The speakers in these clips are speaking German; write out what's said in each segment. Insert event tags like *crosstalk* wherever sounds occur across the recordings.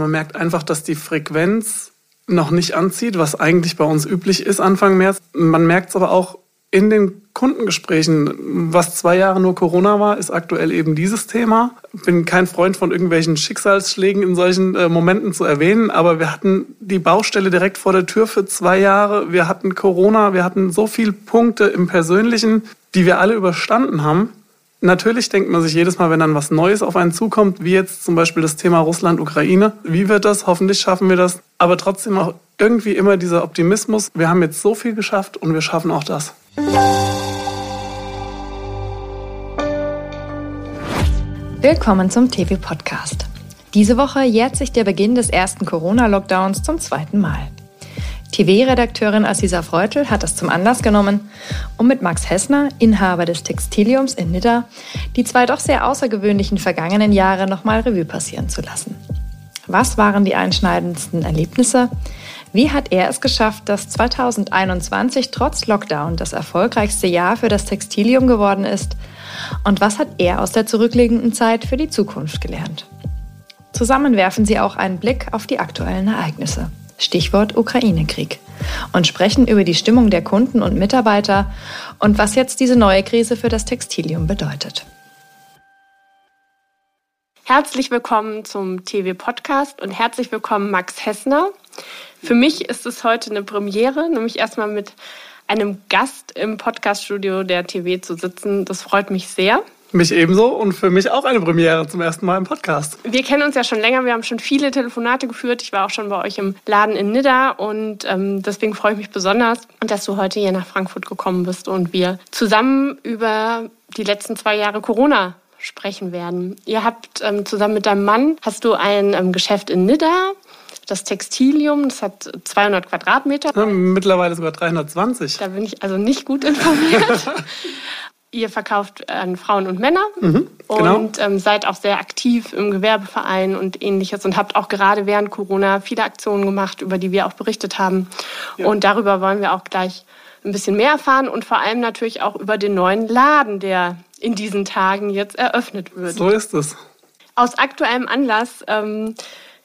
Man merkt einfach, dass die Frequenz noch nicht anzieht, was eigentlich bei uns üblich ist Anfang März. Man merkt es aber auch in den Kundengesprächen, was zwei Jahre nur Corona war, ist aktuell eben dieses Thema. Bin kein Freund von irgendwelchen Schicksalsschlägen in solchen äh, Momenten zu erwähnen, aber wir hatten die Baustelle direkt vor der Tür für zwei Jahre. Wir hatten Corona, wir hatten so viele Punkte im Persönlichen, die wir alle überstanden haben. Natürlich denkt man sich jedes Mal, wenn dann was Neues auf einen zukommt, wie jetzt zum Beispiel das Thema Russland-Ukraine, wie wird das? Hoffentlich schaffen wir das. Aber trotzdem auch irgendwie immer dieser Optimismus. Wir haben jetzt so viel geschafft und wir schaffen auch das. Willkommen zum TV-Podcast. Diese Woche jährt sich der Beginn des ersten Corona-Lockdowns zum zweiten Mal. TV-Redakteurin Assisa Freutel hat es zum Anlass genommen, um mit Max Hessner, Inhaber des Textiliums in Nidda, die zwei doch sehr außergewöhnlichen vergangenen Jahre nochmal Revue passieren zu lassen. Was waren die einschneidendsten Erlebnisse? Wie hat er es geschafft, dass 2021 trotz Lockdown das erfolgreichste Jahr für das Textilium geworden ist? Und was hat er aus der zurückliegenden Zeit für die Zukunft gelernt? Zusammen werfen sie auch einen Blick auf die aktuellen Ereignisse. Stichwort Ukraine-Krieg. Und sprechen über die Stimmung der Kunden und Mitarbeiter und was jetzt diese neue Krise für das Textilium bedeutet. Herzlich willkommen zum TV-Podcast und herzlich willkommen Max Hessner. Für mich ist es heute eine Premiere, nämlich erstmal mit einem Gast im Podcaststudio der TV zu sitzen. Das freut mich sehr. Mich ebenso und für mich auch eine Premiere zum ersten Mal im Podcast. Wir kennen uns ja schon länger, wir haben schon viele Telefonate geführt. Ich war auch schon bei euch im Laden in Nidda und ähm, deswegen freue ich mich besonders, dass du heute hier nach Frankfurt gekommen bist und wir zusammen über die letzten zwei Jahre Corona sprechen werden. Ihr habt ähm, zusammen mit deinem Mann, hast du ein ähm, Geschäft in Nidda, das Textilium, das hat 200 Quadratmeter. Ja, mittlerweile sogar 320. Da bin ich also nicht gut informiert. *laughs* Ihr verkauft an Frauen und Männer mhm, genau. und ähm, seid auch sehr aktiv im Gewerbeverein und ähnliches und habt auch gerade während Corona viele Aktionen gemacht, über die wir auch berichtet haben. Ja. Und darüber wollen wir auch gleich ein bisschen mehr erfahren und vor allem natürlich auch über den neuen Laden, der in diesen Tagen jetzt eröffnet wird. So ist es. Aus aktuellem Anlass ähm,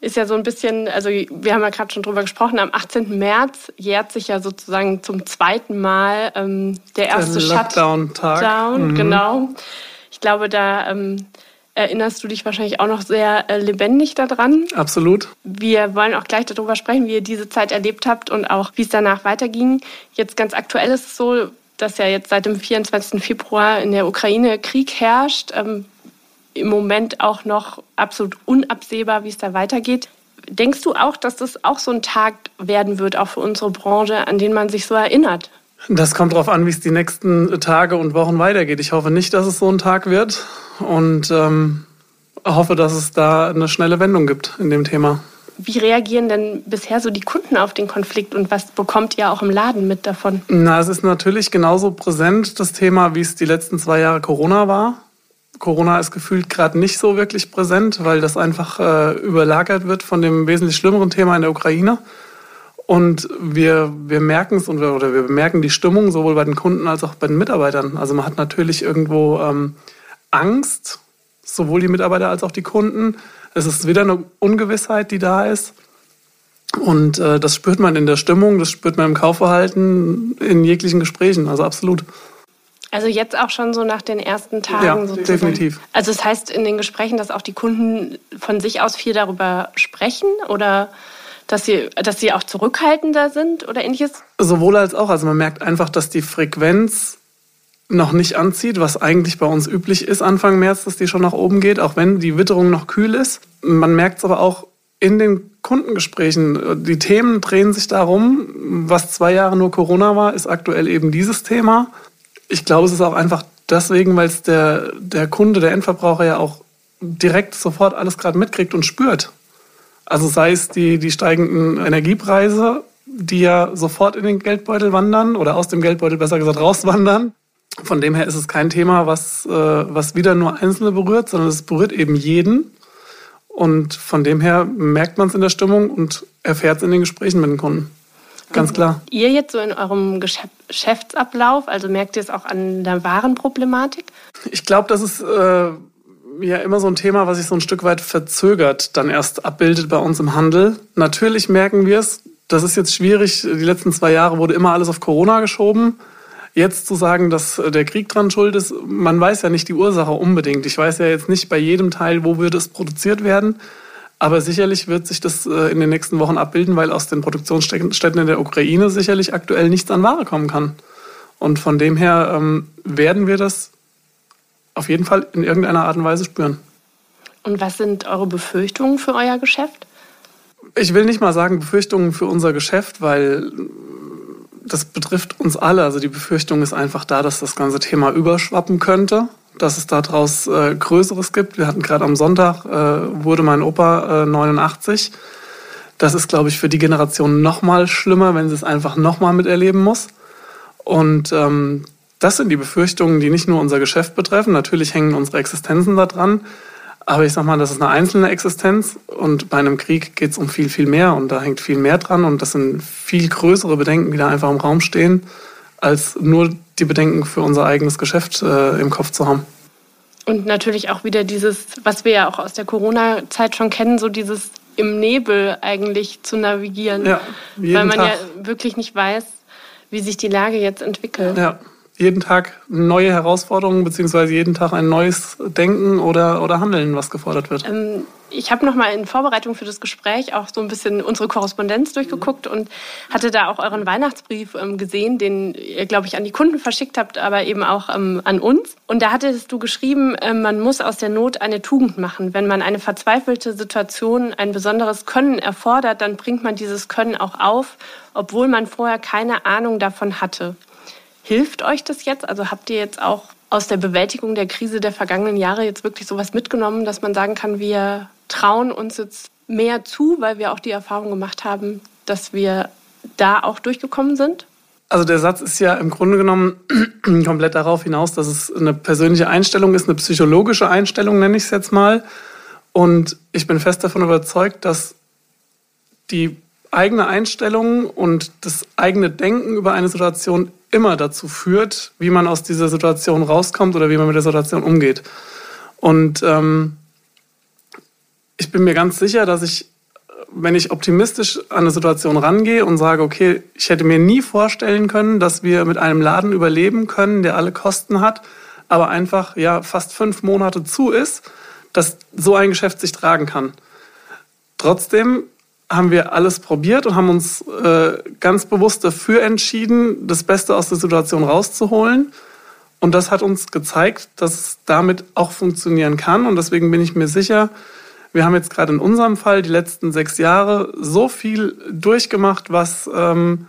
ist ja so ein bisschen, also wir haben ja gerade schon drüber gesprochen, am 18. März jährt sich ja sozusagen zum zweiten Mal ähm, der erste der Lockdown-Tag. Shutdown, mhm. genau. Ich glaube, da ähm, erinnerst du dich wahrscheinlich auch noch sehr äh, lebendig daran. Absolut. Wir wollen auch gleich darüber sprechen, wie ihr diese Zeit erlebt habt und auch, wie es danach weiterging. Jetzt ganz aktuell ist es so, dass ja jetzt seit dem 24. Februar in der Ukraine Krieg herrscht. Ähm, im Moment auch noch absolut unabsehbar, wie es da weitergeht. Denkst du auch, dass das auch so ein Tag werden wird, auch für unsere Branche, an den man sich so erinnert? Das kommt darauf an, wie es die nächsten Tage und Wochen weitergeht. Ich hoffe nicht, dass es so ein Tag wird und ähm, hoffe, dass es da eine schnelle Wendung gibt in dem Thema. Wie reagieren denn bisher so die Kunden auf den Konflikt und was bekommt ihr auch im Laden mit davon? Na, es ist natürlich genauso präsent, das Thema, wie es die letzten zwei Jahre Corona war. Corona ist gefühlt gerade nicht so wirklich präsent, weil das einfach äh, überlagert wird von dem wesentlich schlimmeren Thema in der Ukraine. Und wir, wir merken es oder wir bemerken die Stimmung sowohl bei den Kunden als auch bei den Mitarbeitern. Also man hat natürlich irgendwo ähm, Angst, sowohl die Mitarbeiter als auch die Kunden. Es ist wieder eine Ungewissheit, die da ist. Und äh, das spürt man in der Stimmung, das spürt man im Kaufverhalten, in jeglichen Gesprächen. Also absolut. Also jetzt auch schon so nach den ersten Tagen. Ja, sozusagen. definitiv. Also das heißt in den Gesprächen, dass auch die Kunden von sich aus viel darüber sprechen oder dass sie, dass sie auch zurückhaltender sind oder ähnliches? Sowohl als auch. Also man merkt einfach, dass die Frequenz noch nicht anzieht, was eigentlich bei uns üblich ist Anfang März, dass die schon nach oben geht, auch wenn die Witterung noch kühl ist. Man merkt es aber auch in den Kundengesprächen. Die Themen drehen sich darum, was zwei Jahre nur Corona war, ist aktuell eben dieses Thema ich glaube, es ist auch einfach deswegen, weil es der, der Kunde, der Endverbraucher ja auch direkt sofort alles gerade mitkriegt und spürt. Also sei es die, die steigenden Energiepreise, die ja sofort in den Geldbeutel wandern oder aus dem Geldbeutel besser gesagt rauswandern. Von dem her ist es kein Thema, was, äh, was wieder nur Einzelne berührt, sondern es berührt eben jeden. Und von dem her merkt man es in der Stimmung und erfährt es in den Gesprächen mit den Kunden. Ganz klar. Ihr jetzt so in eurem Geschäftsablauf, also merkt ihr es auch an der Warenproblematik? Ich glaube, dass es äh, ja immer so ein Thema, was sich so ein Stück weit verzögert dann erst abbildet bei uns im Handel. Natürlich merken wir es, das ist jetzt schwierig. Die letzten zwei Jahre wurde immer alles auf Corona geschoben. Jetzt zu sagen, dass der Krieg dran schuld ist, man weiß ja nicht die Ursache unbedingt. Ich weiß ja jetzt nicht bei jedem Teil, wo würde es produziert werden. Aber sicherlich wird sich das äh, in den nächsten Wochen abbilden, weil aus den Produktionsstätten in der Ukraine sicherlich aktuell nichts an Ware kommen kann. Und von dem her ähm, werden wir das auf jeden Fall in irgendeiner Art und Weise spüren. Und was sind eure Befürchtungen für euer Geschäft? Ich will nicht mal sagen Befürchtungen für unser Geschäft, weil das betrifft uns alle. Also die Befürchtung ist einfach da, dass das ganze Thema überschwappen könnte, dass es daraus äh, Größeres gibt. Wir hatten gerade am Sonntag, äh, wurde mein Opa äh, 89. Das ist, glaube ich, für die Generation noch mal schlimmer, wenn sie es einfach noch mal miterleben muss. Und ähm, das sind die Befürchtungen, die nicht nur unser Geschäft betreffen. Natürlich hängen unsere Existenzen da dran. Aber ich sag mal, das ist eine einzelne Existenz und bei einem Krieg geht es um viel, viel mehr und da hängt viel mehr dran und das sind viel größere Bedenken, die da einfach im Raum stehen, als nur die Bedenken für unser eigenes Geschäft äh, im Kopf zu haben. Und natürlich auch wieder dieses, was wir ja auch aus der Corona-Zeit schon kennen, so dieses im Nebel eigentlich zu navigieren. Ja, weil man Tag. ja wirklich nicht weiß, wie sich die Lage jetzt entwickelt. Ja, jeden Tag neue Herausforderungen beziehungsweise jeden Tag ein neues Denken oder, oder Handeln, was gefordert wird? Ähm, ich habe noch mal in Vorbereitung für das Gespräch auch so ein bisschen unsere Korrespondenz durchgeguckt und hatte da auch euren Weihnachtsbrief ähm, gesehen, den ihr, glaube ich, an die Kunden verschickt habt, aber eben auch ähm, an uns. Und da hattest du geschrieben, äh, man muss aus der Not eine Tugend machen. Wenn man eine verzweifelte Situation, ein besonderes Können erfordert, dann bringt man dieses Können auch auf, obwohl man vorher keine Ahnung davon hatte. Hilft euch das jetzt? Also habt ihr jetzt auch aus der Bewältigung der Krise der vergangenen Jahre jetzt wirklich sowas mitgenommen, dass man sagen kann, wir trauen uns jetzt mehr zu, weil wir auch die Erfahrung gemacht haben, dass wir da auch durchgekommen sind? Also der Satz ist ja im Grunde genommen *clears throat* komplett darauf hinaus, dass es eine persönliche Einstellung ist, eine psychologische Einstellung nenne ich es jetzt mal. Und ich bin fest davon überzeugt, dass die eigene Einstellung und das eigene Denken über eine Situation immer dazu führt, wie man aus dieser Situation rauskommt oder wie man mit der Situation umgeht. Und ähm, ich bin mir ganz sicher, dass ich, wenn ich optimistisch an eine Situation rangehe und sage, okay, ich hätte mir nie vorstellen können, dass wir mit einem Laden überleben können, der alle Kosten hat, aber einfach ja fast fünf Monate zu ist, dass so ein Geschäft sich tragen kann. Trotzdem haben wir alles probiert und haben uns äh, ganz bewusst dafür entschieden, das Beste aus der Situation rauszuholen. Und das hat uns gezeigt, dass es damit auch funktionieren kann. Und deswegen bin ich mir sicher, wir haben jetzt gerade in unserem Fall die letzten sechs Jahre so viel durchgemacht, was ähm,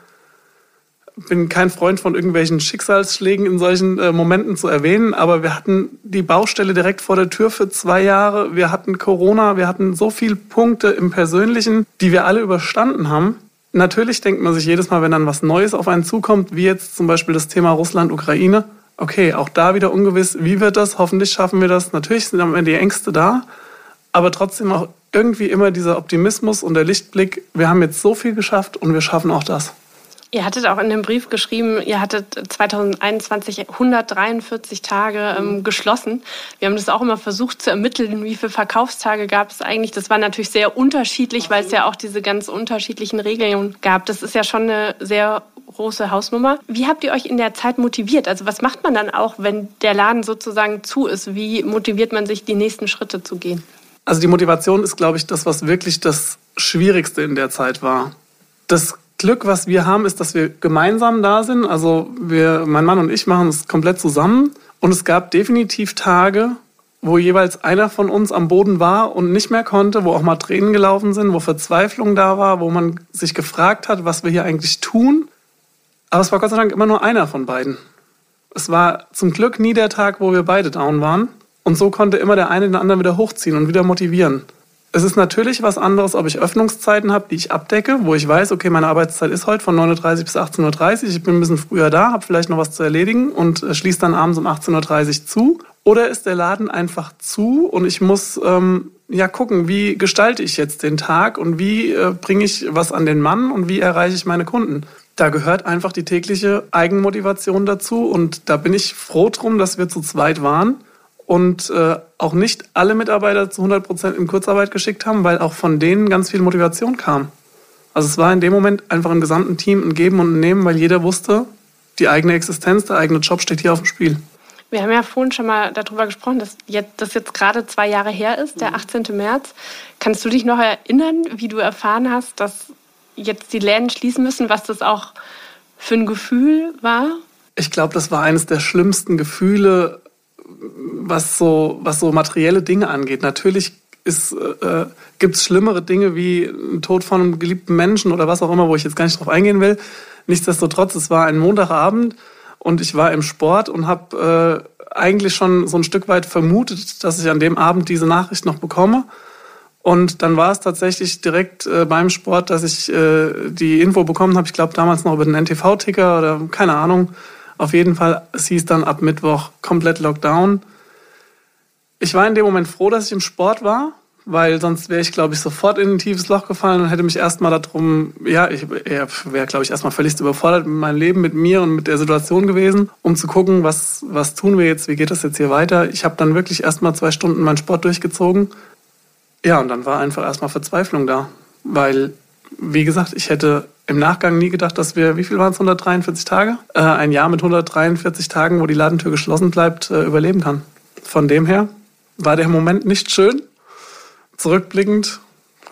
bin kein Freund von irgendwelchen Schicksalsschlägen in solchen äh, Momenten zu erwähnen, aber wir hatten die Baustelle direkt vor der Tür für zwei Jahre. Wir hatten Corona, wir hatten so viele Punkte im Persönlichen, die wir alle überstanden haben. Natürlich denkt man sich jedes Mal, wenn dann was Neues auf einen zukommt, wie jetzt zum Beispiel das Thema Russland-Ukraine, okay, auch da wieder ungewiss, wie wird das? Hoffentlich schaffen wir das. Natürlich sind Ende die Ängste da, aber trotzdem auch irgendwie immer dieser Optimismus und der Lichtblick, wir haben jetzt so viel geschafft und wir schaffen auch das. Ihr hattet auch in dem Brief geschrieben, ihr hattet 2021 143 Tage ähm, geschlossen. Wir haben das auch immer versucht zu ermitteln, wie viele Verkaufstage gab es eigentlich. Das war natürlich sehr unterschiedlich, weil es ja auch diese ganz unterschiedlichen Regeln gab. Das ist ja schon eine sehr große Hausnummer. Wie habt ihr euch in der Zeit motiviert? Also was macht man dann auch, wenn der Laden sozusagen zu ist? Wie motiviert man sich, die nächsten Schritte zu gehen? Also die Motivation ist, glaube ich, das, was wirklich das Schwierigste in der Zeit war. Das Glück, was wir haben, ist, dass wir gemeinsam da sind. Also wir, mein Mann und ich machen es komplett zusammen. Und es gab definitiv Tage, wo jeweils einer von uns am Boden war und nicht mehr konnte, wo auch mal Tränen gelaufen sind, wo Verzweiflung da war, wo man sich gefragt hat, was wir hier eigentlich tun. Aber es war Gott sei Dank immer nur einer von beiden. Es war zum Glück nie der Tag, wo wir beide down waren. Und so konnte immer der eine den anderen wieder hochziehen und wieder motivieren. Es ist natürlich was anderes, ob ich Öffnungszeiten habe, die ich abdecke, wo ich weiß, okay, meine Arbeitszeit ist heute von 9.30 Uhr bis 18.30 Uhr. Ich bin ein bisschen früher da, habe vielleicht noch was zu erledigen und äh, schließe dann abends um 18.30 Uhr zu. Oder ist der Laden einfach zu und ich muss ähm, ja gucken, wie gestalte ich jetzt den Tag und wie äh, bringe ich was an den Mann und wie erreiche ich meine Kunden. Da gehört einfach die tägliche Eigenmotivation dazu und da bin ich froh drum, dass wir zu zweit waren und äh, auch nicht alle Mitarbeiter zu 100 Prozent in Kurzarbeit geschickt haben, weil auch von denen ganz viel Motivation kam. Also es war in dem Moment einfach im gesamten Team ein Geben und ein Nehmen, weil jeder wusste, die eigene Existenz, der eigene Job steht hier auf dem Spiel. Wir haben ja vorhin schon mal darüber gesprochen, dass jetzt, das jetzt gerade zwei Jahre her ist, der 18. Mhm. März. Kannst du dich noch erinnern, wie du erfahren hast, dass jetzt die Läden schließen müssen, was das auch für ein Gefühl war? Ich glaube, das war eines der schlimmsten Gefühle, was so, was so materielle Dinge angeht. Natürlich äh, gibt es schlimmere Dinge wie ein Tod von einem geliebten Menschen oder was auch immer, wo ich jetzt gar nicht drauf eingehen will. Nichtsdestotrotz, es war ein Montagabend und ich war im Sport und habe äh, eigentlich schon so ein Stück weit vermutet, dass ich an dem Abend diese Nachricht noch bekomme. Und dann war es tatsächlich direkt äh, beim Sport, dass ich äh, die Info bekommen habe. Ich glaube damals noch über den NTV-Ticker oder keine Ahnung. Auf jeden Fall, hieß dann ab Mittwoch komplett Lockdown. Ich war in dem Moment froh, dass ich im Sport war, weil sonst wäre ich, glaube ich, sofort in ein tiefes Loch gefallen und hätte mich erstmal darum, ja, ich wäre, glaube ich, erstmal völlig überfordert mit meinem Leben, mit mir und mit der Situation gewesen, um zu gucken, was, was tun wir jetzt, wie geht das jetzt hier weiter. Ich habe dann wirklich erstmal zwei Stunden meinen Sport durchgezogen. Ja, und dann war einfach erstmal Verzweiflung da, weil, wie gesagt, ich hätte im Nachgang nie gedacht, dass wir, wie viel waren es, 143 Tage? Äh, ein Jahr mit 143 Tagen, wo die Ladentür geschlossen bleibt, äh, überleben kann. Von dem her war der Moment nicht schön, zurückblickend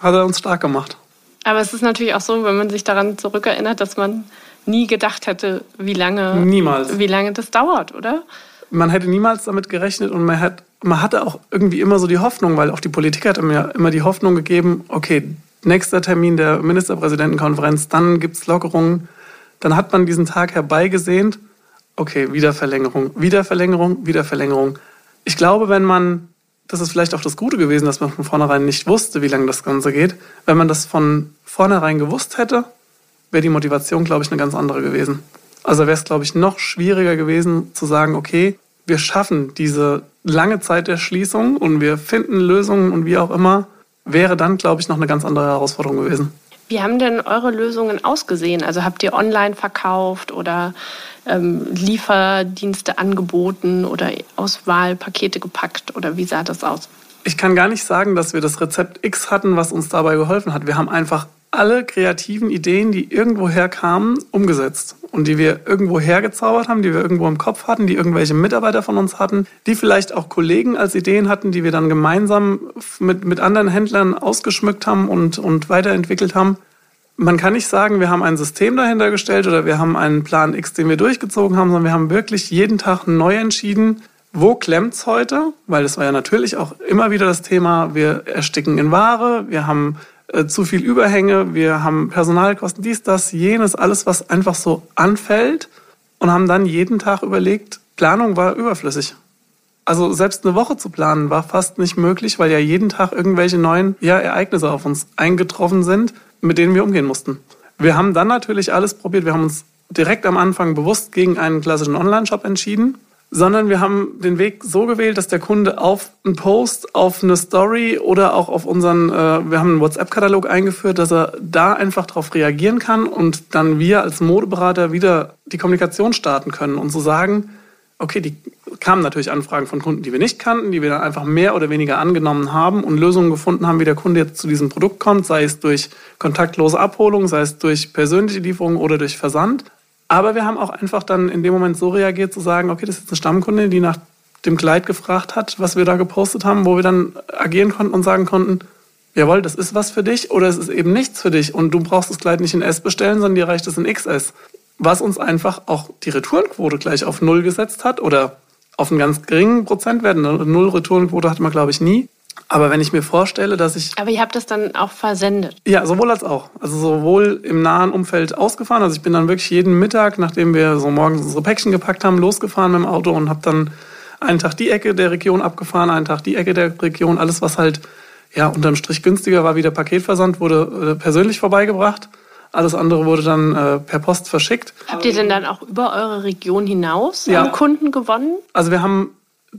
hat er uns stark gemacht. Aber es ist natürlich auch so, wenn man sich daran zurückerinnert, dass man nie gedacht hätte, wie lange, niemals. Wie lange das dauert, oder? Man hätte niemals damit gerechnet und man, hat, man hatte auch irgendwie immer so die Hoffnung, weil auch die Politik hat mir immer die Hoffnung gegeben, okay, nächster Termin der Ministerpräsidentenkonferenz, dann gibt es Lockerungen. Dann hat man diesen Tag herbeigesehnt, okay, wieder Verlängerung, wieder Verlängerung, wieder Verlängerung. Ich glaube, wenn man das ist vielleicht auch das Gute gewesen, dass man von vornherein nicht wusste, wie lange das Ganze geht. Wenn man das von vornherein gewusst hätte, wäre die Motivation, glaube ich, eine ganz andere gewesen. Also wäre es, glaube ich, noch schwieriger gewesen zu sagen, okay, wir schaffen diese lange Zeit der Schließung und wir finden Lösungen und wie auch immer, wäre dann, glaube ich, noch eine ganz andere Herausforderung gewesen. Wie haben denn eure Lösungen ausgesehen? Also habt ihr online verkauft oder ähm, Lieferdienste angeboten oder Auswahlpakete gepackt oder wie sah das aus? Ich kann gar nicht sagen, dass wir das Rezept X hatten, was uns dabei geholfen hat. Wir haben einfach alle kreativen Ideen, die irgendwo herkamen, umgesetzt und die wir irgendwo hergezaubert haben, die wir irgendwo im Kopf hatten, die irgendwelche Mitarbeiter von uns hatten, die vielleicht auch Kollegen als Ideen hatten, die wir dann gemeinsam mit, mit anderen Händlern ausgeschmückt haben und, und weiterentwickelt haben. Man kann nicht sagen, wir haben ein System dahinter gestellt oder wir haben einen Plan X, den wir durchgezogen haben, sondern wir haben wirklich jeden Tag neu entschieden, wo klemmt's heute? Weil das war ja natürlich auch immer wieder das Thema, wir ersticken in Ware, wir haben äh, zu viel Überhänge, wir haben Personalkosten, dies, das, jenes, alles, was einfach so anfällt und haben dann jeden Tag überlegt, Planung war überflüssig. Also selbst eine Woche zu planen war fast nicht möglich, weil ja jeden Tag irgendwelche neuen ja, Ereignisse auf uns eingetroffen sind, mit denen wir umgehen mussten. Wir haben dann natürlich alles probiert. Wir haben uns direkt am Anfang bewusst gegen einen klassischen Online-Shop entschieden sondern wir haben den Weg so gewählt, dass der Kunde auf einen Post, auf eine Story oder auch auf unseren, äh, wir haben einen WhatsApp-Katalog eingeführt, dass er da einfach darauf reagieren kann und dann wir als Modeberater wieder die Kommunikation starten können und so sagen, okay, die kamen natürlich Anfragen von Kunden, die wir nicht kannten, die wir dann einfach mehr oder weniger angenommen haben und Lösungen gefunden haben, wie der Kunde jetzt zu diesem Produkt kommt, sei es durch kontaktlose Abholung, sei es durch persönliche Lieferung oder durch Versand. Aber wir haben auch einfach dann in dem Moment so reagiert, zu sagen, okay, das ist eine Stammkundin, die nach dem Kleid gefragt hat, was wir da gepostet haben, wo wir dann agieren konnten und sagen konnten, jawohl, das ist was für dich oder es ist eben nichts für dich und du brauchst das Kleid nicht in S bestellen, sondern dir reicht es in XS. Was uns einfach auch die Retourenquote gleich auf Null gesetzt hat oder auf einen ganz geringen Prozentwert. Eine Null-Retourenquote hatte man, glaube ich, nie. Aber wenn ich mir vorstelle, dass ich. Aber ihr habt das dann auch versendet? Ja, sowohl als auch. Also sowohl im nahen Umfeld ausgefahren. Also ich bin dann wirklich jeden Mittag, nachdem wir so morgens unsere Päckchen gepackt haben, losgefahren mit dem Auto und habe dann einen Tag die Ecke der Region abgefahren, einen Tag die Ecke der Region. Alles, was halt ja unterm Strich günstiger war wie der Paketversand, wurde äh, persönlich vorbeigebracht. Alles andere wurde dann äh, per Post verschickt. Habt ihr denn dann auch über eure Region hinaus ja. Kunden gewonnen? Also wir haben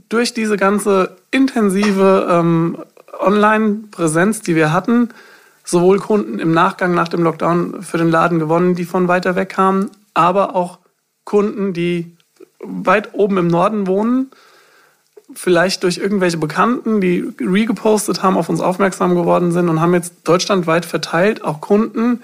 durch diese ganze intensive ähm, Online-Präsenz, die wir hatten, sowohl Kunden im Nachgang nach dem Lockdown für den Laden gewonnen, die von weiter weg kamen, aber auch Kunden, die weit oben im Norden wohnen, vielleicht durch irgendwelche Bekannten, die regepostet haben, auf uns aufmerksam geworden sind und haben jetzt deutschlandweit verteilt auch Kunden,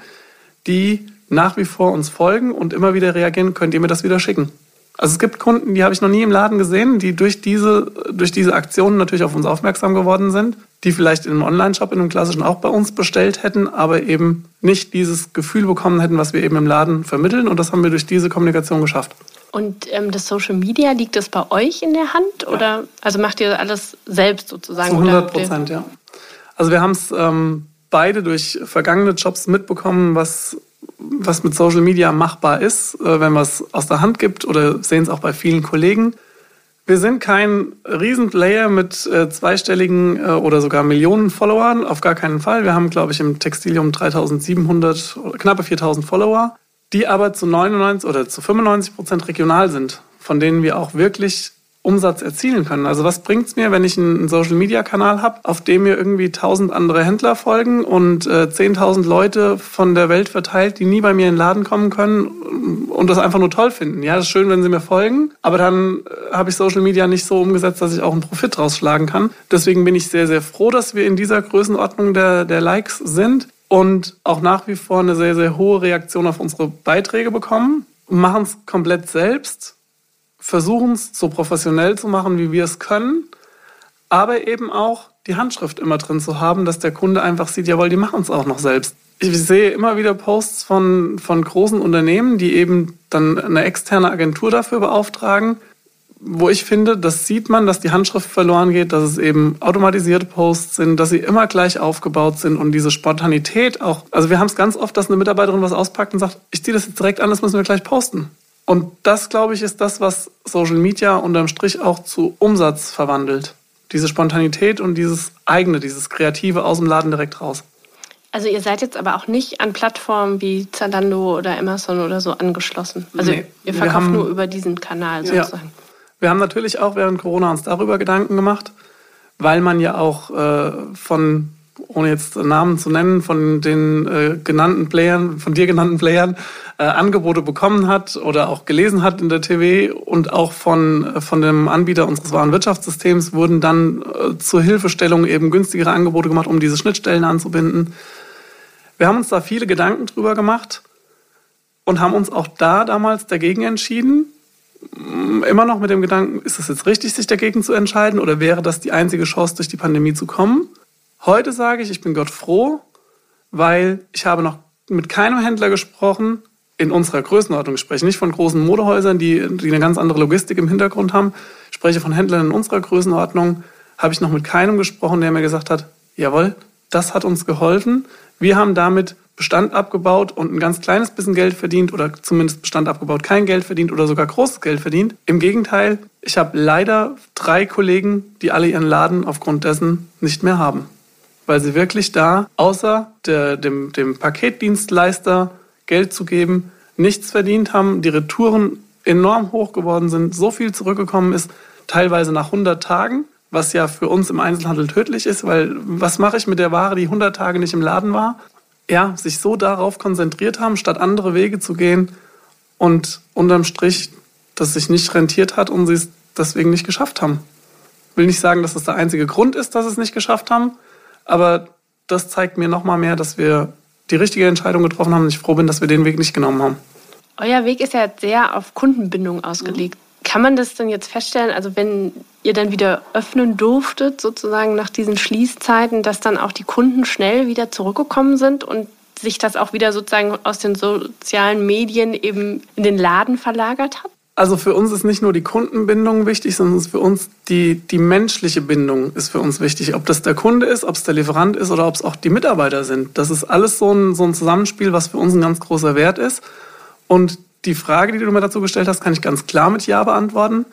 die nach wie vor uns folgen und immer wieder reagieren, könnt ihr mir das wieder schicken. Also es gibt Kunden, die habe ich noch nie im Laden gesehen, die durch diese, durch diese Aktionen natürlich auf uns aufmerksam geworden sind, die vielleicht in einem Online-Shop, in einem klassischen auch bei uns bestellt hätten, aber eben nicht dieses Gefühl bekommen hätten, was wir eben im Laden vermitteln. Und das haben wir durch diese Kommunikation geschafft. Und ähm, das Social Media, liegt das bei euch in der Hand? Oder ja. also macht ihr alles selbst sozusagen? Zu 100 Prozent, ja. Also wir haben es ähm, beide durch vergangene Jobs mitbekommen, was, was mit Social Media machbar ist, äh, wenn man es aus der Hand gibt oder sehen es auch bei vielen Kollegen. Wir sind kein Riesenplayer mit äh, zweistelligen äh, oder sogar Millionen Followern, auf gar keinen Fall. Wir haben, glaube ich, im Textilium 3700, knappe 4000 Follower die aber zu 99 oder zu 95 Prozent regional sind, von denen wir auch wirklich Umsatz erzielen können. Also was bringt es mir, wenn ich einen Social-Media-Kanal habe, auf dem mir irgendwie 1000 andere Händler folgen und äh, 10.000 Leute von der Welt verteilt, die nie bei mir in den Laden kommen können und das einfach nur toll finden. Ja, das ist schön, wenn sie mir folgen, aber dann äh, habe ich Social Media nicht so umgesetzt, dass ich auch einen Profit rausschlagen kann. Deswegen bin ich sehr, sehr froh, dass wir in dieser Größenordnung der, der Likes sind und auch nach wie vor eine sehr, sehr hohe Reaktion auf unsere Beiträge bekommen. Machen es komplett selbst, versuchen es so professionell zu machen, wie wir es können, aber eben auch die Handschrift immer drin zu haben, dass der Kunde einfach sieht, jawohl, die machen es auch noch selbst. Ich sehe immer wieder Posts von, von großen Unternehmen, die eben dann eine externe Agentur dafür beauftragen, wo ich finde, das sieht man, dass die Handschrift verloren geht, dass es eben automatisierte Posts sind, dass sie immer gleich aufgebaut sind und diese Spontanität auch. Also wir haben es ganz oft, dass eine Mitarbeiterin was auspackt und sagt, ich ziehe das jetzt direkt an, das müssen wir gleich posten. Und das, glaube ich, ist das, was Social Media unterm Strich auch zu Umsatz verwandelt. Diese Spontanität und dieses eigene, dieses Kreative aus dem Laden direkt raus. Also ihr seid jetzt aber auch nicht an Plattformen wie Zalando oder Amazon oder so angeschlossen. Also nee, ihr verkauft haben, nur über diesen Kanal sozusagen. Ja. Wir haben natürlich auch während Corona uns darüber Gedanken gemacht, weil man ja auch äh, von, ohne jetzt Namen zu nennen, von den äh, genannten Playern, von dir genannten Playern, äh, Angebote bekommen hat oder auch gelesen hat in der TV und auch von, von dem Anbieter unseres Warenwirtschaftssystems wurden dann äh, zur Hilfestellung eben günstigere Angebote gemacht, um diese Schnittstellen anzubinden. Wir haben uns da viele Gedanken drüber gemacht und haben uns auch da damals dagegen entschieden, immer noch mit dem Gedanken, ist es jetzt richtig, sich dagegen zu entscheiden oder wäre das die einzige Chance, durch die Pandemie zu kommen? Heute sage ich, ich bin Gott froh, weil ich habe noch mit keinem Händler gesprochen, in unserer Größenordnung. Ich spreche nicht von großen Modehäusern, die, die eine ganz andere Logistik im Hintergrund haben. Ich spreche von Händlern in unserer Größenordnung. Habe ich noch mit keinem gesprochen, der mir gesagt hat, jawohl, das hat uns geholfen. Wir haben damit Bestand abgebaut und ein ganz kleines bisschen Geld verdient oder zumindest Bestand abgebaut, kein Geld verdient oder sogar großes Geld verdient. Im Gegenteil, ich habe leider drei Kollegen, die alle ihren Laden aufgrund dessen nicht mehr haben. Weil sie wirklich da, außer der, dem, dem Paketdienstleister Geld zu geben, nichts verdient haben, die Retouren enorm hoch geworden sind, so viel zurückgekommen ist, teilweise nach 100 Tagen, was ja für uns im Einzelhandel tödlich ist, weil was mache ich mit der Ware, die 100 Tage nicht im Laden war? ja, sich so darauf konzentriert haben, statt andere Wege zu gehen und unterm Strich das sich nicht rentiert hat und sie es deswegen nicht geschafft haben. Ich will nicht sagen, dass das der einzige Grund ist, dass sie es nicht geschafft haben, aber das zeigt mir nochmal mehr, dass wir die richtige Entscheidung getroffen haben und ich froh bin, dass wir den Weg nicht genommen haben. Euer Weg ist ja sehr auf Kundenbindung ausgelegt. Mhm. Kann man das denn jetzt feststellen, also wenn ihr dann wieder öffnen durftet, sozusagen nach diesen Schließzeiten, dass dann auch die Kunden schnell wieder zurückgekommen sind und sich das auch wieder sozusagen aus den sozialen Medien eben in den Laden verlagert hat? Also für uns ist nicht nur die Kundenbindung wichtig, sondern für uns die, die menschliche Bindung ist für uns wichtig. Ob das der Kunde ist, ob es der Lieferant ist oder ob es auch die Mitarbeiter sind. Das ist alles so ein, so ein Zusammenspiel, was für uns ein ganz großer Wert ist. Und die Frage, die du mir dazu gestellt hast, kann ich ganz klar mit Ja beantworten.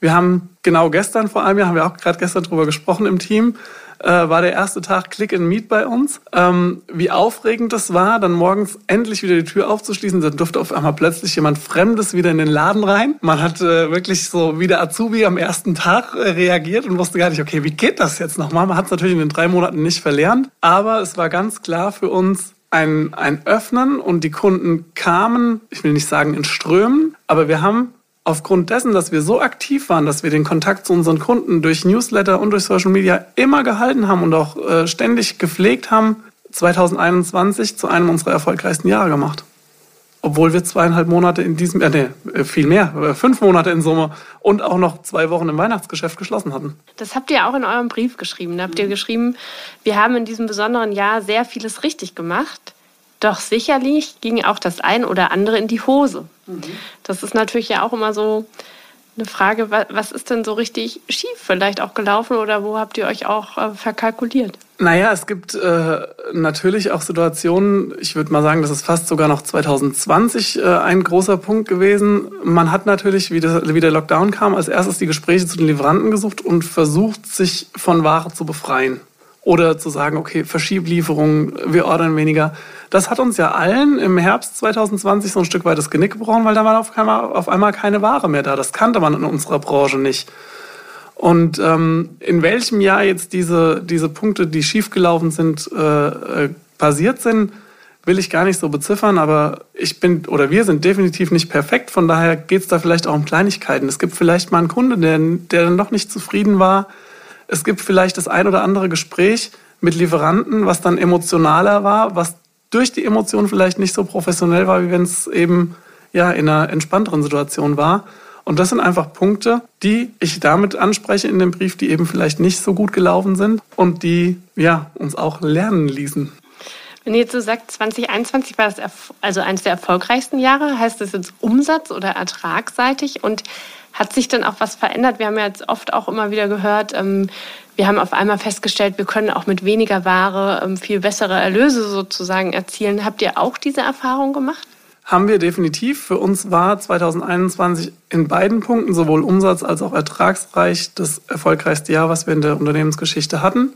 Wir haben genau gestern, vor einem Jahr, haben wir auch gerade gestern drüber gesprochen im Team, äh, war der erste Tag Click and Meet bei uns. Ähm, wie aufregend das war, dann morgens endlich wieder die Tür aufzuschließen. Dann durfte auf einmal plötzlich jemand Fremdes wieder in den Laden rein. Man hat äh, wirklich so wie der Azubi am ersten Tag äh, reagiert und wusste gar nicht, okay, wie geht das jetzt nochmal? Man hat es natürlich in den drei Monaten nicht verlernt, aber es war ganz klar für uns, ein, ein Öffnen und die Kunden kamen, ich will nicht sagen in Strömen, aber wir haben aufgrund dessen, dass wir so aktiv waren, dass wir den Kontakt zu unseren Kunden durch Newsletter und durch Social Media immer gehalten haben und auch äh, ständig gepflegt haben, 2021 zu einem unserer erfolgreichsten Jahre gemacht. Obwohl wir zweieinhalb Monate in diesem, äh, nee, äh, viel mehr, äh, fünf Monate in Summe und auch noch zwei Wochen im Weihnachtsgeschäft geschlossen hatten. Das habt ihr auch in eurem Brief geschrieben. Da habt ihr geschrieben, wir haben in diesem besonderen Jahr sehr vieles richtig gemacht. Doch sicherlich ging auch das ein oder andere in die Hose. Mhm. Das ist natürlich ja auch immer so eine Frage, was ist denn so richtig schief vielleicht auch gelaufen oder wo habt ihr euch auch äh, verkalkuliert? Naja, es gibt äh, natürlich auch Situationen, ich würde mal sagen, das ist fast sogar noch 2020 äh, ein großer Punkt gewesen. Man hat natürlich, wie, das, wie der Lockdown kam, als erstes die Gespräche zu den Lieferanten gesucht und versucht, sich von Ware zu befreien. Oder zu sagen, okay, verschieb Lieferungen, wir ordern weniger. Das hat uns ja allen im Herbst 2020 so ein Stück weit das Genick gebrochen, weil da war auf einmal, auf einmal keine Ware mehr da. Das kannte man in unserer Branche nicht. Und ähm, in welchem Jahr jetzt diese, diese Punkte, die schiefgelaufen sind, äh, äh, passiert sind, will ich gar nicht so beziffern, aber ich bin oder wir sind definitiv nicht perfekt. Von daher geht es da vielleicht auch um Kleinigkeiten. Es gibt vielleicht mal einen Kunde, der, der noch nicht zufrieden war. Es gibt vielleicht das ein oder andere Gespräch mit Lieferanten, was dann emotionaler war, was durch die Emotionen vielleicht nicht so professionell war, wie wenn es eben ja in einer entspannteren Situation war. Und das sind einfach Punkte, die ich damit anspreche in dem Brief, die eben vielleicht nicht so gut gelaufen sind und die ja uns auch lernen ließen. Wenn ihr jetzt so sagt, 2021 war das also eines der erfolgreichsten Jahre, heißt das jetzt Umsatz- oder Ertragsseitig? Und hat sich dann auch was verändert? Wir haben ja jetzt oft auch immer wieder gehört, ähm, wir haben auf einmal festgestellt, wir können auch mit weniger Ware ähm, viel bessere Erlöse sozusagen erzielen. Habt ihr auch diese Erfahrung gemacht? Haben wir definitiv. Für uns war 2021 in beiden Punkten, sowohl Umsatz als auch ertragsreich, das erfolgreichste Jahr, was wir in der Unternehmensgeschichte hatten.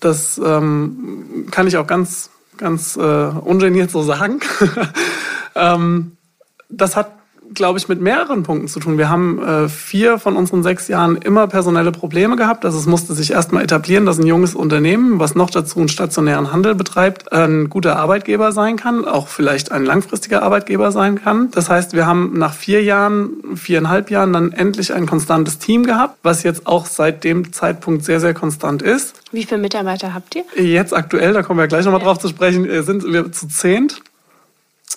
Das ähm, kann ich auch ganz, ganz äh, ungeniert so sagen. *laughs* ähm, das hat glaube ich, mit mehreren Punkten zu tun. Wir haben äh, vier von unseren sechs Jahren immer personelle Probleme gehabt. Also es musste sich erstmal etablieren, dass ein junges Unternehmen, was noch dazu einen stationären Handel betreibt, ein guter Arbeitgeber sein kann, auch vielleicht ein langfristiger Arbeitgeber sein kann. Das heißt, wir haben nach vier Jahren, viereinhalb Jahren dann endlich ein konstantes Team gehabt, was jetzt auch seit dem Zeitpunkt sehr, sehr konstant ist. Wie viele Mitarbeiter habt ihr? Jetzt aktuell, da kommen wir gleich nochmal ja. drauf zu sprechen, äh, sind wir zu zehnt.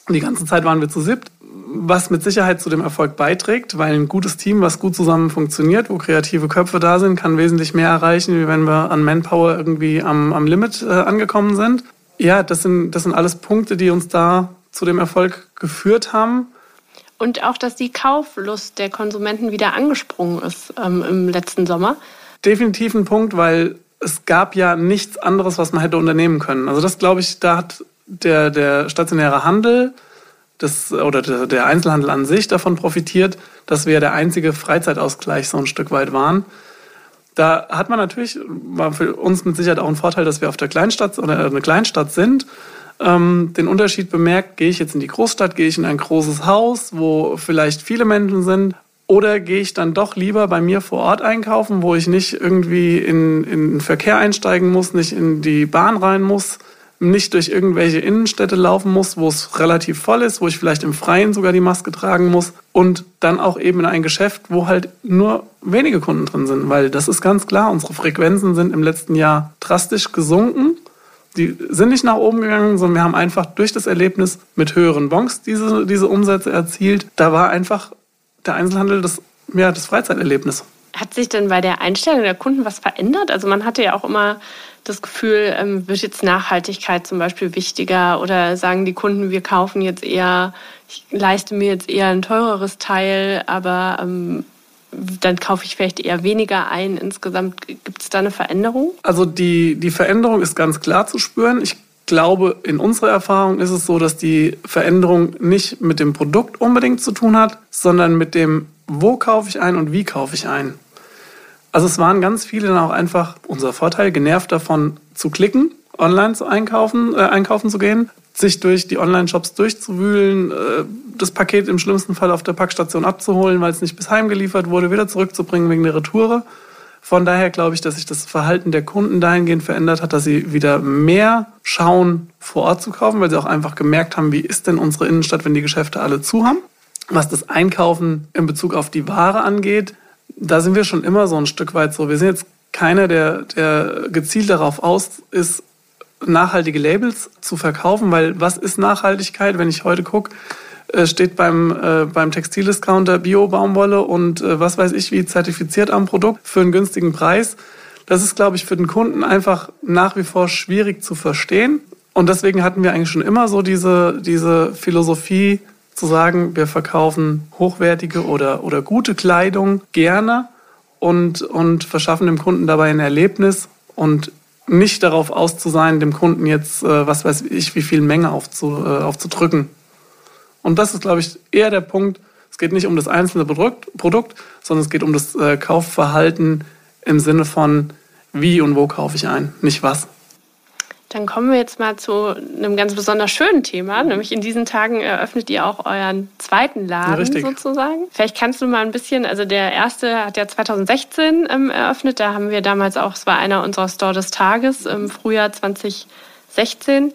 Die ganze Zeit waren wir zu siebt was mit Sicherheit zu dem Erfolg beiträgt, weil ein gutes Team, was gut zusammen funktioniert, wo kreative Köpfe da sind, kann wesentlich mehr erreichen, wie wenn wir an Manpower irgendwie am, am Limit äh, angekommen sind. Ja, das sind, das sind alles Punkte, die uns da zu dem Erfolg geführt haben. Und auch, dass die Kauflust der Konsumenten wieder angesprungen ist ähm, im letzten Sommer. Definitiv ein Punkt, weil es gab ja nichts anderes, was man hätte unternehmen können. Also das glaube ich, da hat der, der stationäre Handel das, oder der Einzelhandel an sich davon profitiert, dass wir der einzige Freizeitausgleich so ein Stück weit waren. Da hat man natürlich, war für uns mit Sicherheit auch ein Vorteil, dass wir auf der Kleinstadt oder eine Kleinstadt sind. Ähm, den Unterschied bemerkt, gehe ich jetzt in die Großstadt, gehe ich in ein großes Haus, wo vielleicht viele Menschen sind, oder gehe ich dann doch lieber bei mir vor Ort einkaufen, wo ich nicht irgendwie in, in den Verkehr einsteigen muss, nicht in die Bahn rein muss, nicht durch irgendwelche Innenstädte laufen muss, wo es relativ voll ist, wo ich vielleicht im Freien sogar die Maske tragen muss und dann auch eben in ein Geschäft, wo halt nur wenige Kunden drin sind, weil das ist ganz klar, unsere Frequenzen sind im letzten Jahr drastisch gesunken. Die sind nicht nach oben gegangen, sondern wir haben einfach durch das Erlebnis mit höheren Bons diese, diese Umsätze erzielt. Da war einfach der Einzelhandel das, ja, das Freizeiterlebnis. Hat sich denn bei der Einstellung der Kunden was verändert? Also man hatte ja auch immer das Gefühl, ähm, wird jetzt Nachhaltigkeit zum Beispiel wichtiger oder sagen die Kunden, wir kaufen jetzt eher, ich leiste mir jetzt eher ein teureres Teil, aber ähm, dann kaufe ich vielleicht eher weniger ein. Insgesamt gibt es da eine Veränderung? Also die, die Veränderung ist ganz klar zu spüren. Ich glaube, in unserer Erfahrung ist es so, dass die Veränderung nicht mit dem Produkt unbedingt zu tun hat, sondern mit dem, wo kaufe ich ein und wie kaufe ich ein. Also es waren ganz viele dann auch einfach unser Vorteil, genervt davon zu klicken, online zu einkaufen, äh, einkaufen zu gehen, sich durch die Online-Shops durchzuwühlen, äh, das Paket im schlimmsten Fall auf der Packstation abzuholen, weil es nicht bis heim geliefert wurde, wieder zurückzubringen wegen der Retoure. Von daher glaube ich, dass sich das Verhalten der Kunden dahingehend verändert hat, dass sie wieder mehr schauen, vor Ort zu kaufen, weil sie auch einfach gemerkt haben, wie ist denn unsere Innenstadt, wenn die Geschäfte alle zu haben. was das Einkaufen in Bezug auf die Ware angeht, da sind wir schon immer so ein Stück weit so. Wir sind jetzt keiner, der, der gezielt darauf aus ist, nachhaltige Labels zu verkaufen, weil was ist Nachhaltigkeit, wenn ich heute gucke, äh, steht beim, äh, beim Textildiscounter Bio-Baumwolle und äh, was weiß ich wie zertifiziert am Produkt für einen günstigen Preis. Das ist, glaube ich, für den Kunden einfach nach wie vor schwierig zu verstehen. Und deswegen hatten wir eigentlich schon immer so diese, diese Philosophie zu sagen, wir verkaufen hochwertige oder, oder gute Kleidung gerne und, und verschaffen dem Kunden dabei ein Erlebnis und nicht darauf aus zu sein, dem Kunden jetzt, äh, was weiß ich, wie viel Menge aufzu, äh, aufzudrücken. Und das ist, glaube ich, eher der Punkt. Es geht nicht um das einzelne Produkt, Produkt sondern es geht um das äh, Kaufverhalten im Sinne von, wie und wo kaufe ich ein, nicht was. Dann kommen wir jetzt mal zu einem ganz besonders schönen Thema, nämlich in diesen Tagen eröffnet ihr auch euren zweiten Laden ja, sozusagen. Vielleicht kannst du mal ein bisschen, also der erste hat ja 2016 ähm, eröffnet, da haben wir damals auch, es war einer unserer Store des Tages im Frühjahr 2016.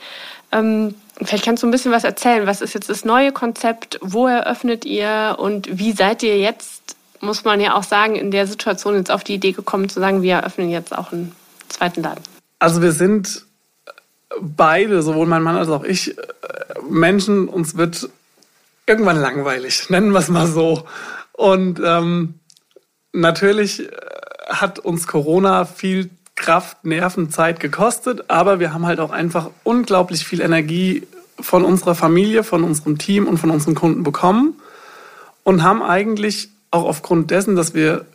Ähm, vielleicht kannst du ein bisschen was erzählen. Was ist jetzt das neue Konzept? Wo eröffnet ihr und wie seid ihr jetzt, muss man ja auch sagen, in der Situation jetzt auf die Idee gekommen zu sagen, wir eröffnen jetzt auch einen zweiten Laden? Also wir sind beide, sowohl mein Mann als auch ich, äh, Menschen, uns wird irgendwann langweilig, *laughs* nennen wir es mal so. Und ähm, natürlich äh, hat uns Corona viel Kraft, Nerven, Zeit gekostet, aber wir haben halt auch einfach unglaublich viel Energie von unserer Familie, von unserem Team und von unseren Kunden bekommen und haben eigentlich auch aufgrund dessen, dass wir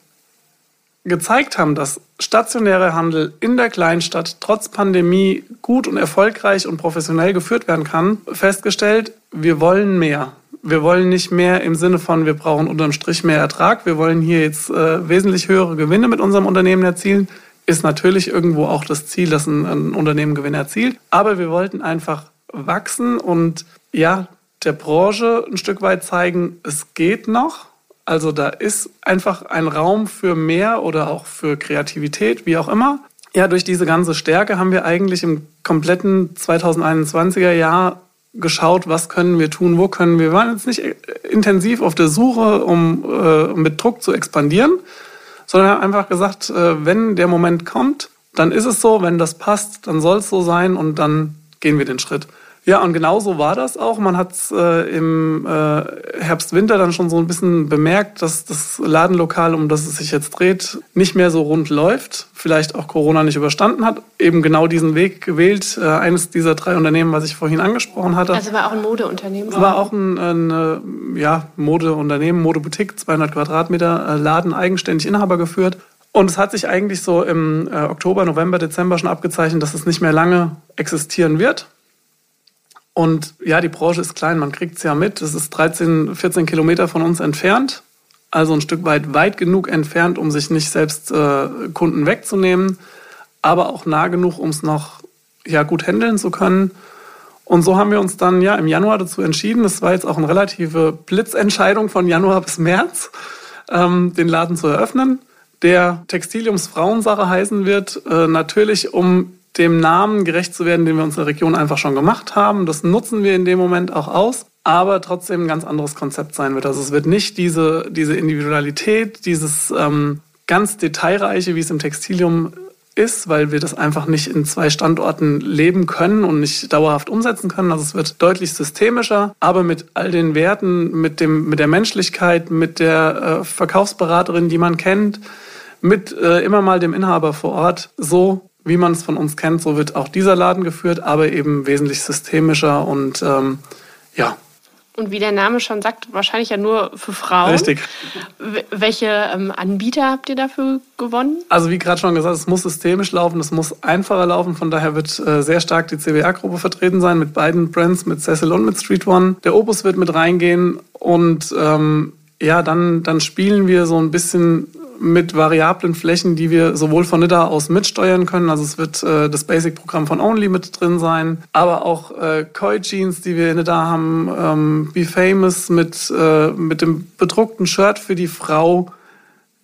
gezeigt haben, dass stationärer Handel in der Kleinstadt trotz Pandemie gut und erfolgreich und professionell geführt werden kann, festgestellt, wir wollen mehr. Wir wollen nicht mehr im Sinne von, wir brauchen unterm Strich mehr Ertrag. Wir wollen hier jetzt äh, wesentlich höhere Gewinne mit unserem Unternehmen erzielen. Ist natürlich irgendwo auch das Ziel, dass ein, ein Unternehmen Gewinne erzielt. Aber wir wollten einfach wachsen und ja, der Branche ein Stück weit zeigen, es geht noch. Also da ist einfach ein Raum für mehr oder auch für Kreativität, wie auch immer. Ja, durch diese ganze Stärke haben wir eigentlich im kompletten 2021er Jahr geschaut, was können wir tun, wo können wir. Wir waren jetzt nicht intensiv auf der Suche, um äh, mit Druck zu expandieren, sondern haben einfach gesagt, äh, wenn der Moment kommt, dann ist es so, wenn das passt, dann soll es so sein und dann gehen wir den Schritt. Ja, und genau so war das auch. Man hat äh, im äh, Herbst, Winter dann schon so ein bisschen bemerkt, dass das Ladenlokal, um das es sich jetzt dreht, nicht mehr so rund läuft. Vielleicht auch Corona nicht überstanden hat. Eben genau diesen Weg gewählt. Äh, eines dieser drei Unternehmen, was ich vorhin angesprochen hatte. Also war auch ein Modeunternehmen? Es war auch ein, ein äh, ja, Modeunternehmen, Modeboutique, 200 Quadratmeter, äh, Laden eigenständig Inhaber geführt. Und es hat sich eigentlich so im äh, Oktober, November, Dezember schon abgezeichnet, dass es nicht mehr lange existieren wird und ja, die Branche ist klein, man kriegt es ja mit. Es ist 13, 14 Kilometer von uns entfernt. Also ein Stück weit weit genug entfernt, um sich nicht selbst äh, Kunden wegzunehmen, aber auch nah genug, um es noch ja, gut handeln zu können. Und so haben wir uns dann ja im Januar dazu entschieden, das war jetzt auch eine relative Blitzentscheidung von Januar bis März, ähm, den Laden zu eröffnen, der Textiliums Frauensache heißen wird, äh, natürlich um dem Namen gerecht zu werden, den wir uns in der Region einfach schon gemacht haben. Das nutzen wir in dem Moment auch aus, aber trotzdem ein ganz anderes Konzept sein wird. Also es wird nicht diese, diese Individualität, dieses ähm, ganz Detailreiche, wie es im Textilium ist, weil wir das einfach nicht in zwei Standorten leben können und nicht dauerhaft umsetzen können. Also es wird deutlich systemischer, aber mit all den Werten, mit, dem, mit der Menschlichkeit, mit der äh, Verkaufsberaterin, die man kennt, mit äh, immer mal dem Inhaber vor Ort so, wie man es von uns kennt, so wird auch dieser Laden geführt, aber eben wesentlich systemischer und ähm, ja. Und wie der Name schon sagt, wahrscheinlich ja nur für Frauen. Richtig. Welche ähm, Anbieter habt ihr dafür gewonnen? Also wie gerade schon gesagt, es muss systemisch laufen, es muss einfacher laufen. Von daher wird äh, sehr stark die CWR-Gruppe vertreten sein mit beiden Brands, mit Cecil und mit Street One. Der Opus wird mit reingehen und ähm, ja, dann, dann spielen wir so ein bisschen mit variablen Flächen, die wir sowohl von NIDA aus mitsteuern können. Also es wird äh, das Basic-Programm von Only mit drin sein, aber auch äh, Koi Jeans, die wir in NIDA haben, ähm, Be Famous mit, äh, mit dem bedruckten Shirt für die Frau.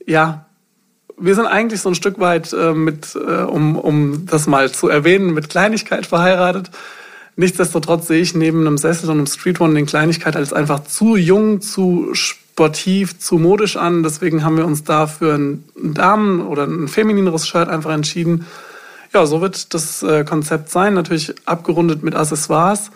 Ja, wir sind eigentlich so ein Stück weit äh, mit, äh, um, um das mal zu erwähnen, mit Kleinigkeit verheiratet. Nichtsdestotrotz sehe ich neben einem Sessel und einem Streetone den Kleinigkeit als einfach zu jung, zu sportiv, zu modisch an. Deswegen haben wir uns da für ein Damen- oder ein feminineres Shirt einfach entschieden. Ja, so wird das äh, Konzept sein. Natürlich abgerundet mit Accessoires.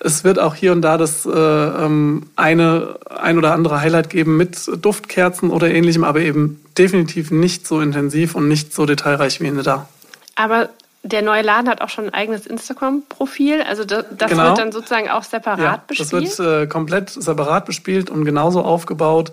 Es wird auch hier und da das äh, ähm, eine ein oder andere Highlight geben mit Duftkerzen oder ähnlichem, aber eben definitiv nicht so intensiv und nicht so detailreich wie in da. Aber der neue Laden hat auch schon ein eigenes Instagram-Profil. Also das, das genau. wird dann sozusagen auch separat ja, bespielt? Das wird äh, komplett separat bespielt und genauso aufgebaut.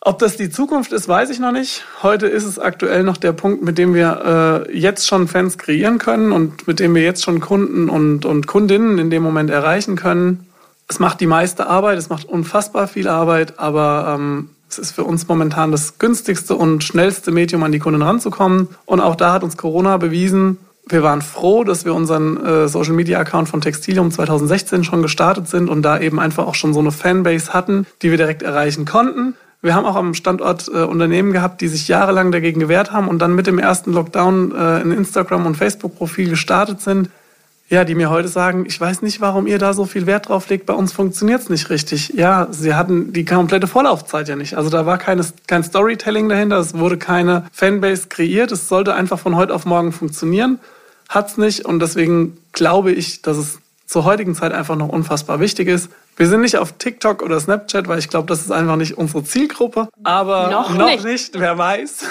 Ob das die Zukunft ist, weiß ich noch nicht. Heute ist es aktuell noch der Punkt, mit dem wir äh, jetzt schon Fans kreieren können und mit dem wir jetzt schon Kunden und, und Kundinnen in dem Moment erreichen können. Es macht die meiste Arbeit, es macht unfassbar viel Arbeit, aber ähm, es ist für uns momentan das günstigste und schnellste Medium, an die Kunden ranzukommen. Und auch da hat uns Corona bewiesen, wir waren froh, dass wir unseren äh, Social Media Account von Textilium 2016 schon gestartet sind und da eben einfach auch schon so eine Fanbase hatten, die wir direkt erreichen konnten. Wir haben auch am Standort äh, Unternehmen gehabt, die sich jahrelang dagegen gewehrt haben und dann mit dem ersten Lockdown äh, ein Instagram- und Facebook-Profil gestartet sind. Ja, die mir heute sagen, ich weiß nicht, warum ihr da so viel Wert drauf legt, bei uns funktioniert es nicht richtig. Ja, sie hatten die komplette Vorlaufzeit ja nicht. Also da war keine, kein Storytelling dahinter, es wurde keine Fanbase kreiert, es sollte einfach von heute auf morgen funktionieren hat es nicht und deswegen glaube ich, dass es zur heutigen Zeit einfach noch unfassbar wichtig ist. Wir sind nicht auf TikTok oder Snapchat, weil ich glaube, das ist einfach nicht unsere Zielgruppe. Aber noch, noch nicht. nicht. wer weiß.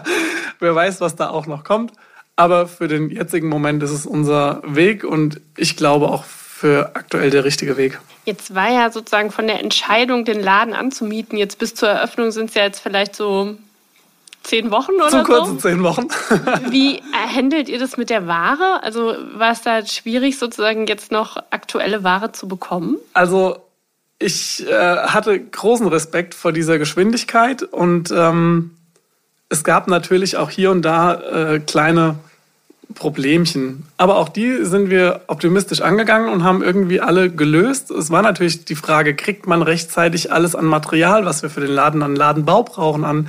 *laughs* wer weiß, was da auch noch kommt. Aber für den jetzigen Moment ist es unser Weg und ich glaube auch für aktuell der richtige Weg. Jetzt war ja sozusagen von der Entscheidung, den Laden anzumieten, jetzt bis zur Eröffnung sind es ja jetzt vielleicht so zehn Wochen oder Zu kurzen so? zehn Wochen. *laughs* Wie handelt ihr das mit der Ware? Also war es da schwierig, sozusagen jetzt noch aktuelle Ware zu bekommen? Also ich äh, hatte großen Respekt vor dieser Geschwindigkeit und ähm, es gab natürlich auch hier und da äh, kleine Problemchen. Aber auch die sind wir optimistisch angegangen und haben irgendwie alle gelöst. Es war natürlich die Frage, kriegt man rechtzeitig alles an Material, was wir für den Laden, an Ladenbau brauchen, an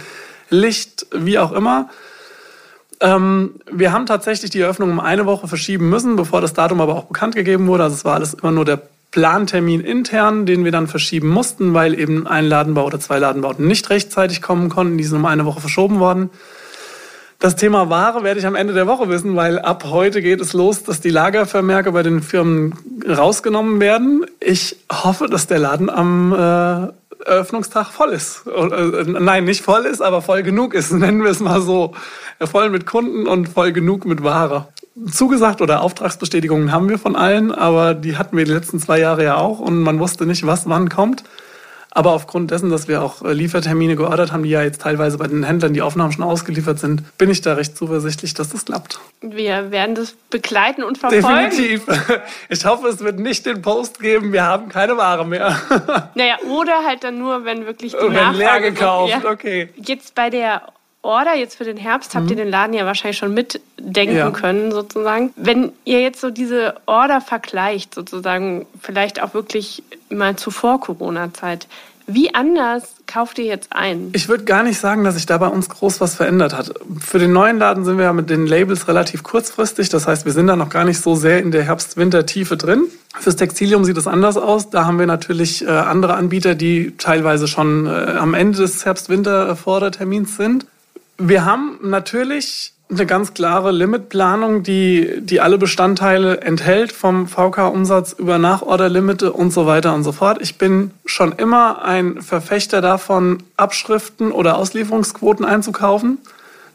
Licht, wie auch immer. Ähm, wir haben tatsächlich die Eröffnung um eine Woche verschieben müssen, bevor das Datum aber auch bekannt gegeben wurde. Also es war alles immer nur der Plantermin intern, den wir dann verschieben mussten, weil eben ein Ladenbau oder zwei Ladenbauten nicht rechtzeitig kommen konnten. Die sind um eine Woche verschoben worden. Das Thema Ware werde ich am Ende der Woche wissen, weil ab heute geht es los, dass die Lagervermerke bei den Firmen rausgenommen werden. Ich hoffe, dass der Laden am äh, Eröffnungstag voll ist. Äh, nein, nicht voll ist, aber voll genug ist, *laughs* nennen wir es mal so. Voll mit Kunden und voll genug mit Ware. Zugesagt oder Auftragsbestätigungen haben wir von allen, aber die hatten wir die letzten zwei Jahre ja auch und man wusste nicht, was wann kommt. Aber aufgrund dessen, dass wir auch äh, Liefertermine geordert haben, die ja jetzt teilweise bei den Händlern die Aufnahmen schon ausgeliefert sind, bin ich da recht zuversichtlich, dass das klappt. Wir werden das begleiten und verfolgen. Definitiv. *laughs* Ich hoffe, es wird nicht den Post geben, wir haben keine Ware mehr. *laughs* Naja, oder halt dann nur, wenn wirklich die wenn Nachfrage leer gekauft, okay. Jetzt bei der Order jetzt für den Herbst habt ihr mhm. den Laden ja wahrscheinlich schon mitdenken ja. können, sozusagen. Wenn ihr jetzt so diese Order vergleicht, sozusagen, vielleicht auch wirklich mal zu vor Corona-Zeit, wie anders kauft ihr jetzt ein? Ich würde gar nicht sagen, dass sich da bei uns groß was verändert hat. Für den neuen Laden sind wir ja mit den Labels relativ kurzfristig. Das heißt, wir sind da noch gar nicht so sehr in der Herbst-Winter-Tiefe drin. Fürs Textilium sieht es anders aus. Da haben wir natürlich äh, andere Anbieter, die teilweise schon äh, am Ende des Herbst-Winter-Vordertermins sind. Wir haben natürlich eine ganz klare Limitplanung, die, die alle Bestandteile enthält, vom VK-Umsatz über Nachorderlimite und so weiter und so fort. Ich bin schon immer ein Verfechter davon, Abschriften oder Auslieferungsquoten einzukaufen.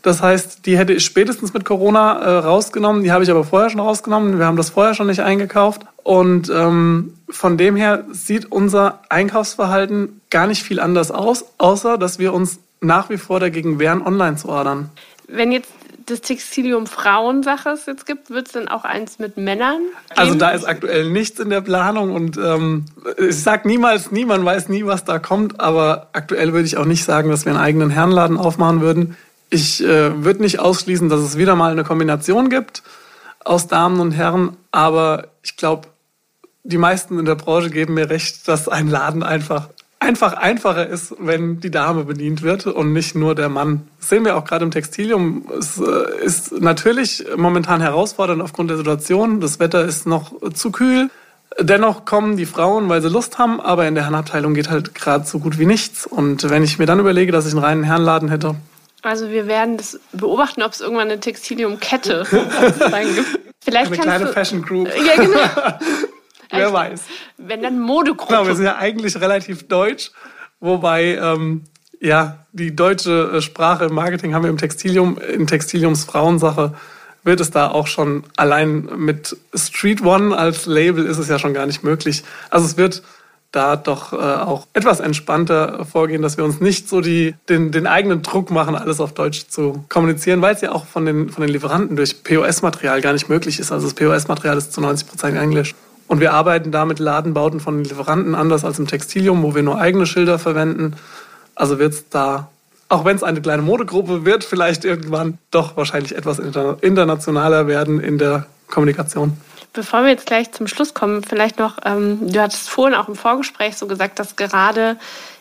Das heißt, die hätte ich spätestens mit Corona äh, rausgenommen. Die habe ich aber vorher schon rausgenommen. Wir haben das vorher schon nicht eingekauft. Und ähm, von dem her sieht unser Einkaufsverhalten gar nicht viel anders aus, außer dass wir uns nach wie vor dagegen wehren, online zu ordern. Wenn jetzt das Textilium Frauensache es jetzt gibt, wird es dann auch eins mit Männern? Geben? Also da ist aktuell nichts in der Planung und ähm, ich sage niemals nie, man weiß nie, was da kommt, aber aktuell würde ich auch nicht sagen, dass wir einen eigenen Herrenladen aufmachen würden. Ich äh, würde nicht ausschließen, dass es wieder mal eine Kombination gibt aus Damen und Herren, aber ich glaube, die meisten in der Branche geben mir recht, dass ein Laden einfach einfach einfacher ist, wenn die Dame bedient wird und nicht nur der Mann. Das sehen wir auch gerade im Textilium. Es äh, ist natürlich momentan herausfordernd aufgrund der Situation. Das Wetter ist noch zu kühl. Dennoch kommen die Frauen, weil sie Lust haben, aber in der Herrenabteilung geht halt gerade so gut wie nichts. Und wenn ich mir dann überlege, dass ich einen reinen Herrenladen hätte. Also wir werden das beobachten, ob es irgendwann eine Textiliumkette *laughs* gibt. Vielleicht eine kleine du, Fashion Group. Ja, genau. *laughs* Wer weiß. Wenn dann Modegruppe. Genau, wir sind ja eigentlich relativ deutsch, wobei ähm, ja die deutsche äh, Sprache im Marketing haben wir im Textilium, in Textiliums Frauensache wird es da auch schon allein mit Street One als Label ist es ja schon gar nicht möglich. Also es wird da doch äh, auch etwas entspannter vorgehen, dass wir uns nicht so die, den, den eigenen Druck machen, alles auf Deutsch zu kommunizieren, weil es ja auch von den, von den Lieferanten durch POS-Material gar nicht möglich ist. Also das POS-Material ist zu 90 Prozent Englisch. Und wir arbeiten da mit Ladenbauten von Lieferanten anders als im Textilium, wo wir nur eigene Schilder verwenden. Also wird es da, auch wenn es eine kleine Modegruppe wird, vielleicht irgendwann doch wahrscheinlich etwas internationaler werden in der Kommunikation. Bevor wir jetzt gleich zum Schluss kommen, vielleicht noch, ähm, du hattest vorhin auch im Vorgespräch so gesagt, dass gerade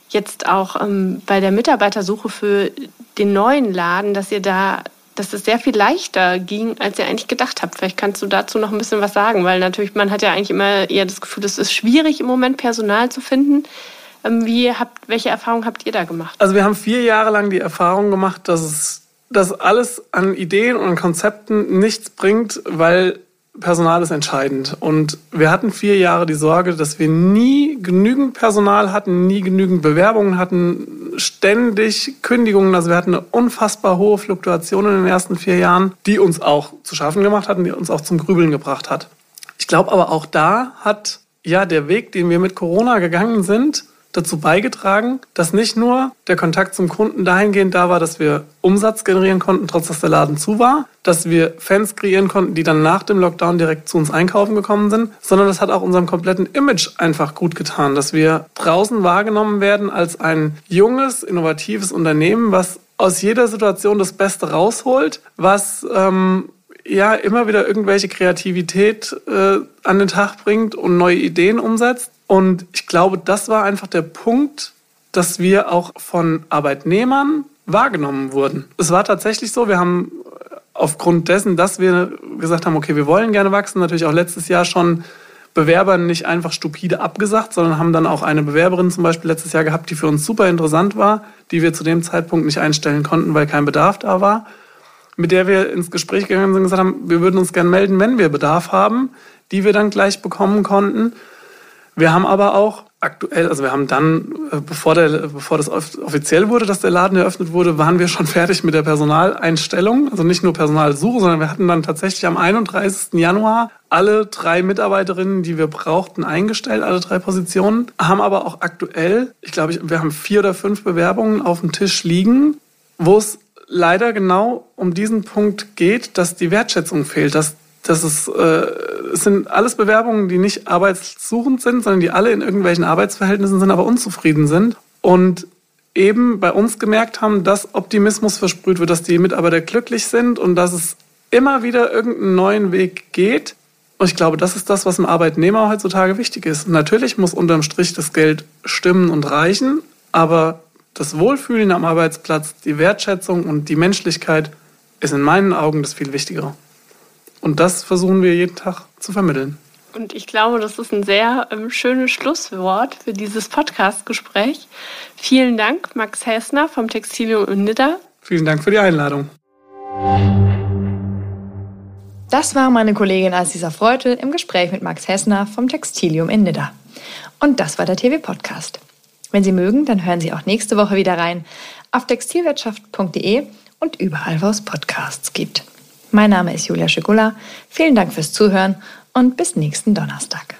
jetzt auch ähm, bei der Mitarbeitersuche für den neuen Laden, dass ihr da dass es sehr viel leichter ging, als ihr eigentlich gedacht habt. Vielleicht kannst du dazu noch ein bisschen was sagen, weil natürlich man hat ja eigentlich immer eher das Gefühl, es ist schwierig im Moment Personal zu finden. Ähm, wie habt, welche Erfahrungen habt ihr da gemacht? Also wir haben vier Jahre lang die Erfahrung gemacht, dass es dass alles an Ideen und Konzepten nichts bringt, weil Personal ist entscheidend. Und wir hatten vier Jahre die Sorge, dass wir nie genügend Personal hatten, nie genügend Bewerbungen hatten, ständig Kündigungen. Also wir hatten eine unfassbar hohe Fluktuation in den ersten vier Jahren, die uns auch zu schaffen gemacht hat und die uns auch zum Grübeln gebracht hat. Ich glaube aber auch da hat ja der Weg, den wir mit Corona gegangen sind, dazu beigetragen, dass nicht nur der Kontakt zum Kunden dahingehend da war, dass wir Umsatz generieren konnten, trotz dass der Laden zu war, dass wir Fans kreieren konnten, die dann nach dem Lockdown direkt zu uns einkaufen gekommen sind, sondern das hat auch unserem kompletten Image einfach gut getan, dass wir draußen wahrgenommen werden als ein junges, innovatives Unternehmen, was aus jeder Situation das Beste rausholt, was ähm, ja immer wieder irgendwelche Kreativität äh, an den Tag bringt und neue Ideen umsetzt. Und ich glaube, das war einfach der Punkt, dass wir auch von Arbeitnehmern wahrgenommen wurden. Es war tatsächlich so, wir haben aufgrund dessen, dass wir gesagt haben, okay, wir wollen gerne wachsen, natürlich auch letztes Jahr schon Bewerbern nicht einfach stupide abgesagt, sondern haben dann auch eine Bewerberin zum Beispiel letztes Jahr gehabt, die für uns super interessant war, die wir zu dem Zeitpunkt nicht einstellen konnten, weil kein Bedarf da war mit der wir ins Gespräch gegangen sind und gesagt haben, wir würden uns gern melden, wenn wir Bedarf haben, die wir dann gleich bekommen konnten. Wir haben aber auch aktuell, also wir haben dann, äh, bevor, der, bevor das offiziell wurde, dass der Laden eröffnet wurde, waren wir schon *laughs* fertig mit der Personaleinstellung. Also nicht nur Personalsuche, sondern wir hatten dann tatsächlich am 31. Januar alle drei Mitarbeiterinnen, die wir brauchten, eingestellt, alle drei Positionen. Haben aber auch aktuell, ich glaube, wir haben vier oder fünf Bewerbungen auf dem Tisch liegen, wo es leider genau um diesen Punkt geht, dass die Wertschätzung fehlt, dass dass es, äh, es sind alles Bewerbungen, die nicht arbeitssuchend sind, sondern die alle in irgendwelchen Arbeitsverhältnissen sind, aber unzufrieden sind und eben bei uns gemerkt haben, dass Optimismus versprüht wird, dass die Mitarbeiter glücklich sind und dass es immer wieder irgendeinen neuen Weg geht. Und ich glaube, das ist das, was dem Arbeitnehmer heutzutage wichtig ist. Natürlich muss unterm Strich das Geld stimmen und reichen, aber das Wohlfühlen am Arbeitsplatz, die Wertschätzung und die Menschlichkeit ist in meinen Augen das viel Wichtigere. Und das versuchen wir jeden Tag zu vermitteln. Und ich glaube, das ist ein sehr ähm, schönes Schlusswort für dieses Podcast-Gespräch. Vielen Dank, Max Hessner vom Textilium in Nidda. Vielen Dank für die Einladung. Das war meine Kollegin Alcisa Freutel im Gespräch mit Max Hessner vom Textilium in Nidda. Und das war der TV-Podcast. Wenn Sie mögen, dann hören Sie auch nächste Woche wieder rein auf textilwirtschaft.de und überall, wo es Podcasts gibt. Mein Name ist Julia Schigula. Vielen Dank fürs Zuhören und bis nächsten Donnerstag.